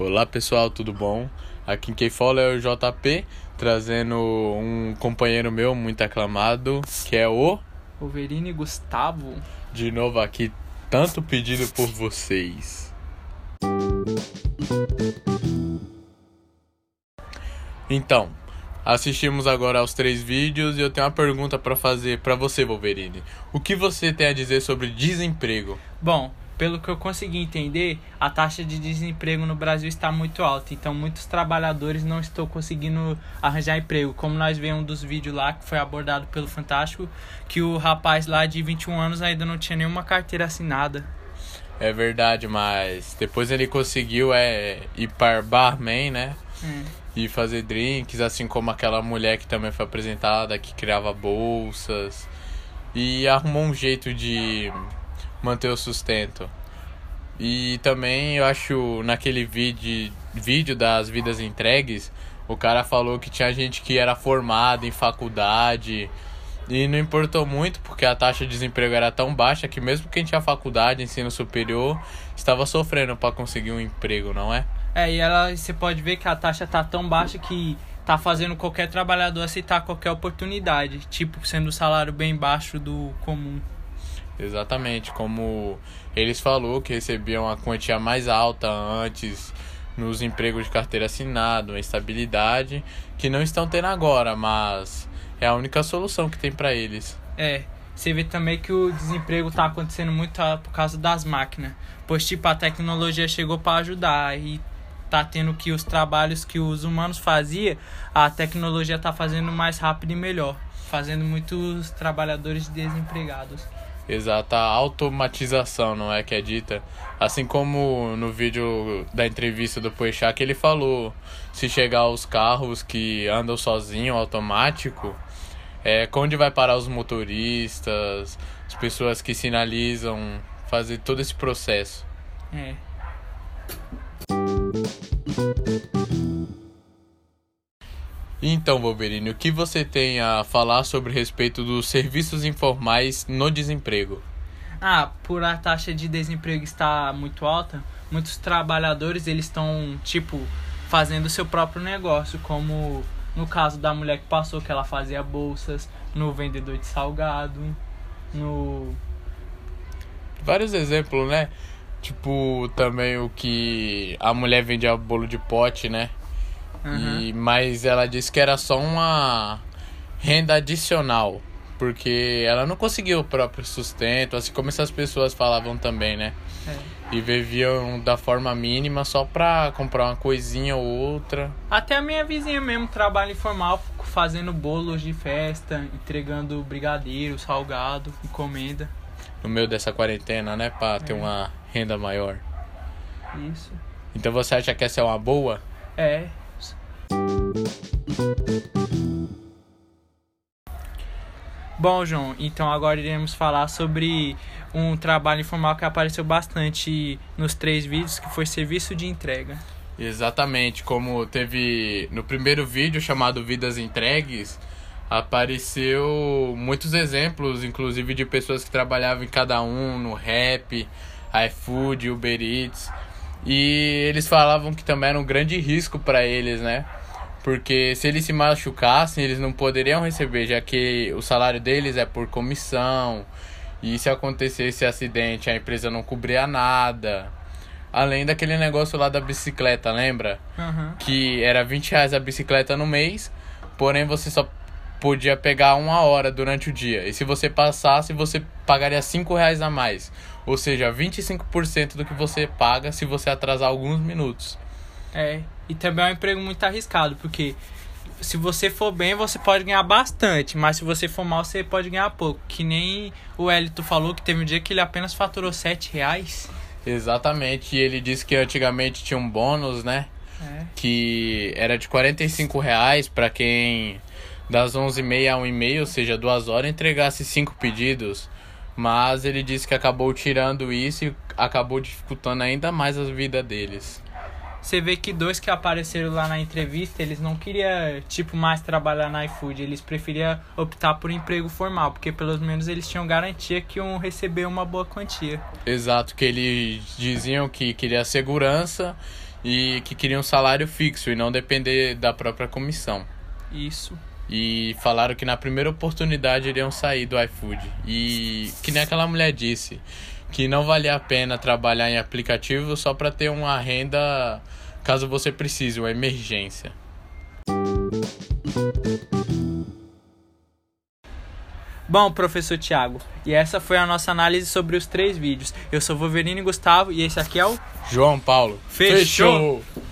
Olá pessoal, tudo bom? Aqui quem fala é o JP, trazendo um companheiro meu muito aclamado, que é o. Wolverine Gustavo. De novo aqui, tanto pedido por vocês. Então, assistimos agora aos três vídeos e eu tenho uma pergunta para fazer para você, Wolverine. O que você tem a dizer sobre desemprego? Bom, pelo que eu consegui entender, a taxa de desemprego no Brasil está muito alta, então muitos trabalhadores não estão conseguindo arranjar emprego. Como nós vemos um dos vídeos lá que foi abordado pelo Fantástico, que o rapaz lá de 21 anos ainda não tinha nenhuma carteira assinada. É verdade, mas depois ele conseguiu é, ir para barman, né? Hum. E fazer drinks, assim como aquela mulher que também foi apresentada, que criava bolsas. E arrumou um jeito de manter o sustento. E também eu acho naquele vídeo, vídeo das vidas entregues, o cara falou que tinha gente que era formada em faculdade e não importou muito porque a taxa de desemprego era tão baixa que mesmo quem tinha faculdade, ensino superior, estava sofrendo para conseguir um emprego, não é? É, e ela você pode ver que a taxa tá tão baixa que tá fazendo qualquer trabalhador aceitar qualquer oportunidade, tipo sendo o salário bem baixo do comum. Exatamente, como eles falou que recebiam a quantia mais alta antes nos empregos de carteira assinada, uma estabilidade que não estão tendo agora, mas é a única solução que tem para eles. É, você vê também que o desemprego está acontecendo muito por causa das máquinas, pois tipo a tecnologia chegou para ajudar e tá tendo que os trabalhos que os humanos faziam, a tecnologia tá fazendo mais rápido e melhor, fazendo muitos trabalhadores desempregados. Exata automatização, não é que é dita? Assim como no vídeo da entrevista do que ele falou, se chegar aos carros que andam sozinho, automático, é onde vai parar os motoristas, as pessoas que sinalizam, fazer todo esse processo. É. Então, Wolverine, o que você tem a falar sobre respeito dos serviços informais no desemprego? Ah, por a taxa de desemprego estar muito alta, muitos trabalhadores eles estão tipo fazendo seu próprio negócio, como no caso da mulher que passou que ela fazia bolsas, no vendedor de salgado, no vários exemplos, né? Tipo, também o que a mulher vendia bolo de pote, né? Uhum. E, mas ela disse que era só uma renda adicional. Porque ela não conseguiu o próprio sustento, assim como essas pessoas falavam também, né? É. E viviam da forma mínima só pra comprar uma coisinha ou outra. Até a minha vizinha mesmo trabalha informal, fazendo bolos de festa, entregando brigadeiro, salgado, encomenda. No meio dessa quarentena, né? Pra é. ter uma renda maior. Isso. Então você acha que essa é uma boa? É, Bom, João, então agora iremos falar sobre um trabalho informal que apareceu bastante nos três vídeos, que foi serviço de entrega. Exatamente, como teve no primeiro vídeo chamado Vidas Entregues, apareceu muitos exemplos, inclusive de pessoas que trabalhavam em cada um, no rap, iFood, Uber Eats, e eles falavam que também era um grande risco para eles, né? Porque se eles se machucassem, eles não poderiam receber, já que o salário deles é por comissão. E se acontecesse acidente, a empresa não cobria nada. Além daquele negócio lá da bicicleta, lembra? Uhum. Que era 20 reais a bicicleta no mês, porém você só podia pegar uma hora durante o dia. E se você passasse, você pagaria 5 reais a mais. Ou seja, 25% do que você paga se você atrasar alguns minutos. É, e também é um emprego muito arriscado, porque se você for bem, você pode ganhar bastante, mas se você for mal, você pode ganhar pouco. Que nem o Elito falou que teve um dia que ele apenas faturou 7 reais. Exatamente, e ele disse que antigamente tinha um bônus, né? É. Que era de 45 reais para quem das 11h30 a 1h30, ou seja, duas horas, entregasse cinco pedidos. Mas ele disse que acabou tirando isso e acabou dificultando ainda mais a vida deles você vê que dois que apareceram lá na entrevista, eles não queriam, tipo, mais trabalhar na iFood. Eles preferiam optar por emprego formal, porque pelo menos eles tinham garantia que iam receber uma boa quantia. Exato, que eles diziam que queria segurança e que queriam um salário fixo e não depender da própria comissão. Isso. E falaram que na primeira oportunidade iriam sair do iFood. E que nem aquela mulher disse, que não valia a pena trabalhar em aplicativo só para ter uma renda caso você precise, uma emergência. Bom, professor Tiago, e essa foi a nossa análise sobre os três vídeos. Eu sou Wolverine Gustavo e esse aqui é o João Paulo. Fechou. Fechou.